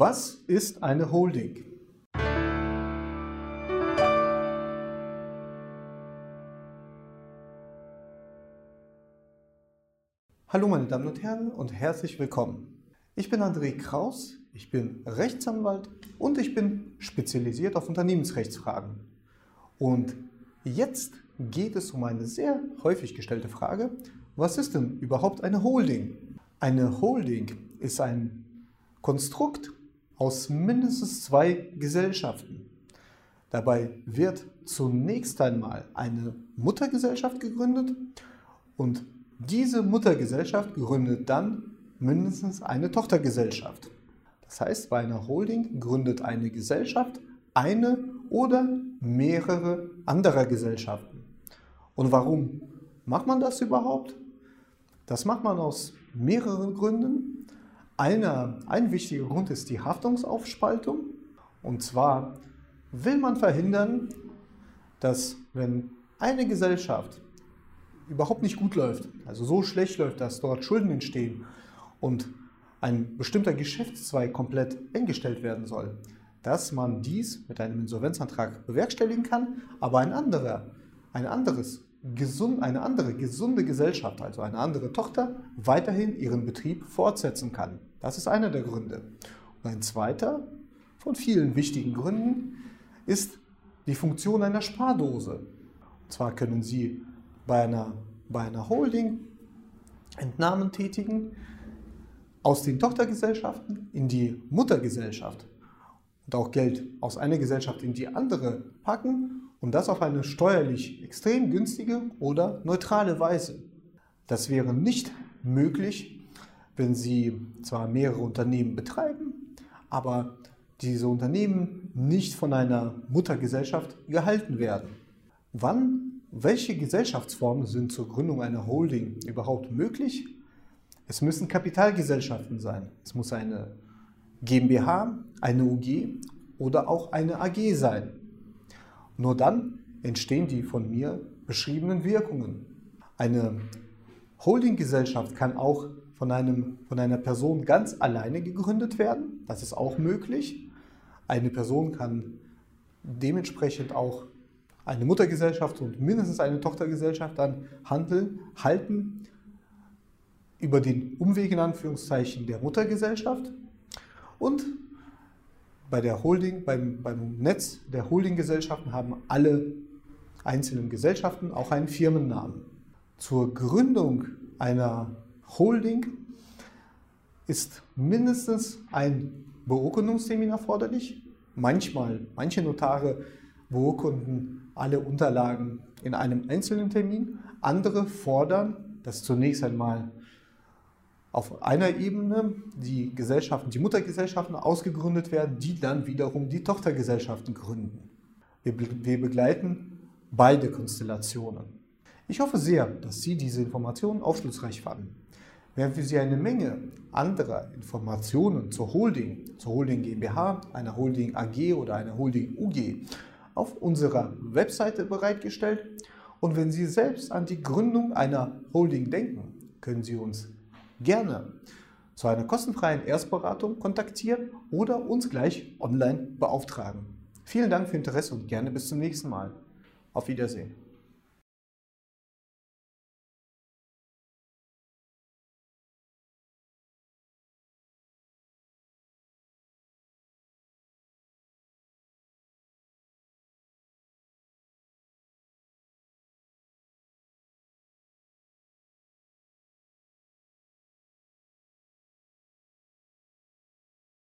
Was ist eine Holding? Hallo meine Damen und Herren und herzlich willkommen. Ich bin André Kraus, ich bin Rechtsanwalt und ich bin spezialisiert auf Unternehmensrechtsfragen. Und jetzt geht es um eine sehr häufig gestellte Frage, was ist denn überhaupt eine Holding? Eine Holding ist ein Konstrukt aus mindestens zwei Gesellschaften. Dabei wird zunächst einmal eine Muttergesellschaft gegründet und diese Muttergesellschaft gründet dann mindestens eine Tochtergesellschaft. Das heißt, bei einer Holding gründet eine Gesellschaft eine oder mehrere anderer Gesellschaften. Und warum macht man das überhaupt? Das macht man aus mehreren Gründen. Einer, ein wichtiger Grund ist die Haftungsaufspaltung. Und zwar will man verhindern, dass wenn eine Gesellschaft überhaupt nicht gut läuft, also so schlecht läuft, dass dort Schulden entstehen und ein bestimmter Geschäftszweig komplett eingestellt werden soll, dass man dies mit einem Insolvenzantrag bewerkstelligen kann, aber ein anderer, ein anderes gesund, eine andere gesunde Gesellschaft, also eine andere Tochter, weiterhin ihren Betrieb fortsetzen kann. Das ist einer der Gründe. Und ein zweiter von vielen wichtigen Gründen ist die Funktion einer Spardose. Und zwar können Sie bei einer, bei einer Holding Entnahmen tätigen aus den Tochtergesellschaften in die Muttergesellschaft und auch Geld aus einer Gesellschaft in die andere packen und das auf eine steuerlich extrem günstige oder neutrale Weise. Das wäre nicht möglich, wenn Sie zwar mehrere Unternehmen betreiben, aber diese Unternehmen nicht von einer Muttergesellschaft gehalten werden. Wann, welche Gesellschaftsformen sind zur Gründung einer Holding überhaupt möglich? Es müssen Kapitalgesellschaften sein. Es muss eine GmbH, eine UG oder auch eine AG sein. Nur dann entstehen die von mir beschriebenen Wirkungen. Eine Holdinggesellschaft kann auch von, einem, von einer Person ganz alleine gegründet werden. Das ist auch möglich. Eine Person kann dementsprechend auch eine Muttergesellschaft und mindestens eine Tochtergesellschaft dann handeln, halten über den Umweg in Anführungszeichen der Muttergesellschaft und bei der Holding, beim, beim Netz der Holdinggesellschaften haben alle einzelnen Gesellschaften auch einen Firmennamen. Zur Gründung einer Holding ist mindestens ein Beurkundungstermin erforderlich. Manchmal, manche Notare beurkunden alle Unterlagen in einem einzelnen Termin. Andere fordern, dass zunächst einmal auf einer Ebene die Gesellschaften, die Muttergesellschaften ausgegründet werden, die dann wiederum die Tochtergesellschaften gründen. Wir, wir begleiten beide Konstellationen. Ich hoffe sehr, dass Sie diese Informationen aufschlussreich fanden. Wenn für Sie eine Menge anderer Informationen zur Holding, zur Holding GmbH, einer Holding AG oder einer Holding UG auf unserer Webseite bereitgestellt. Und wenn Sie selbst an die Gründung einer Holding denken, können Sie uns gerne zu einer kostenfreien Erstberatung kontaktieren oder uns gleich online beauftragen. Vielen Dank für Ihr Interesse und gerne bis zum nächsten Mal. Auf Wiedersehen.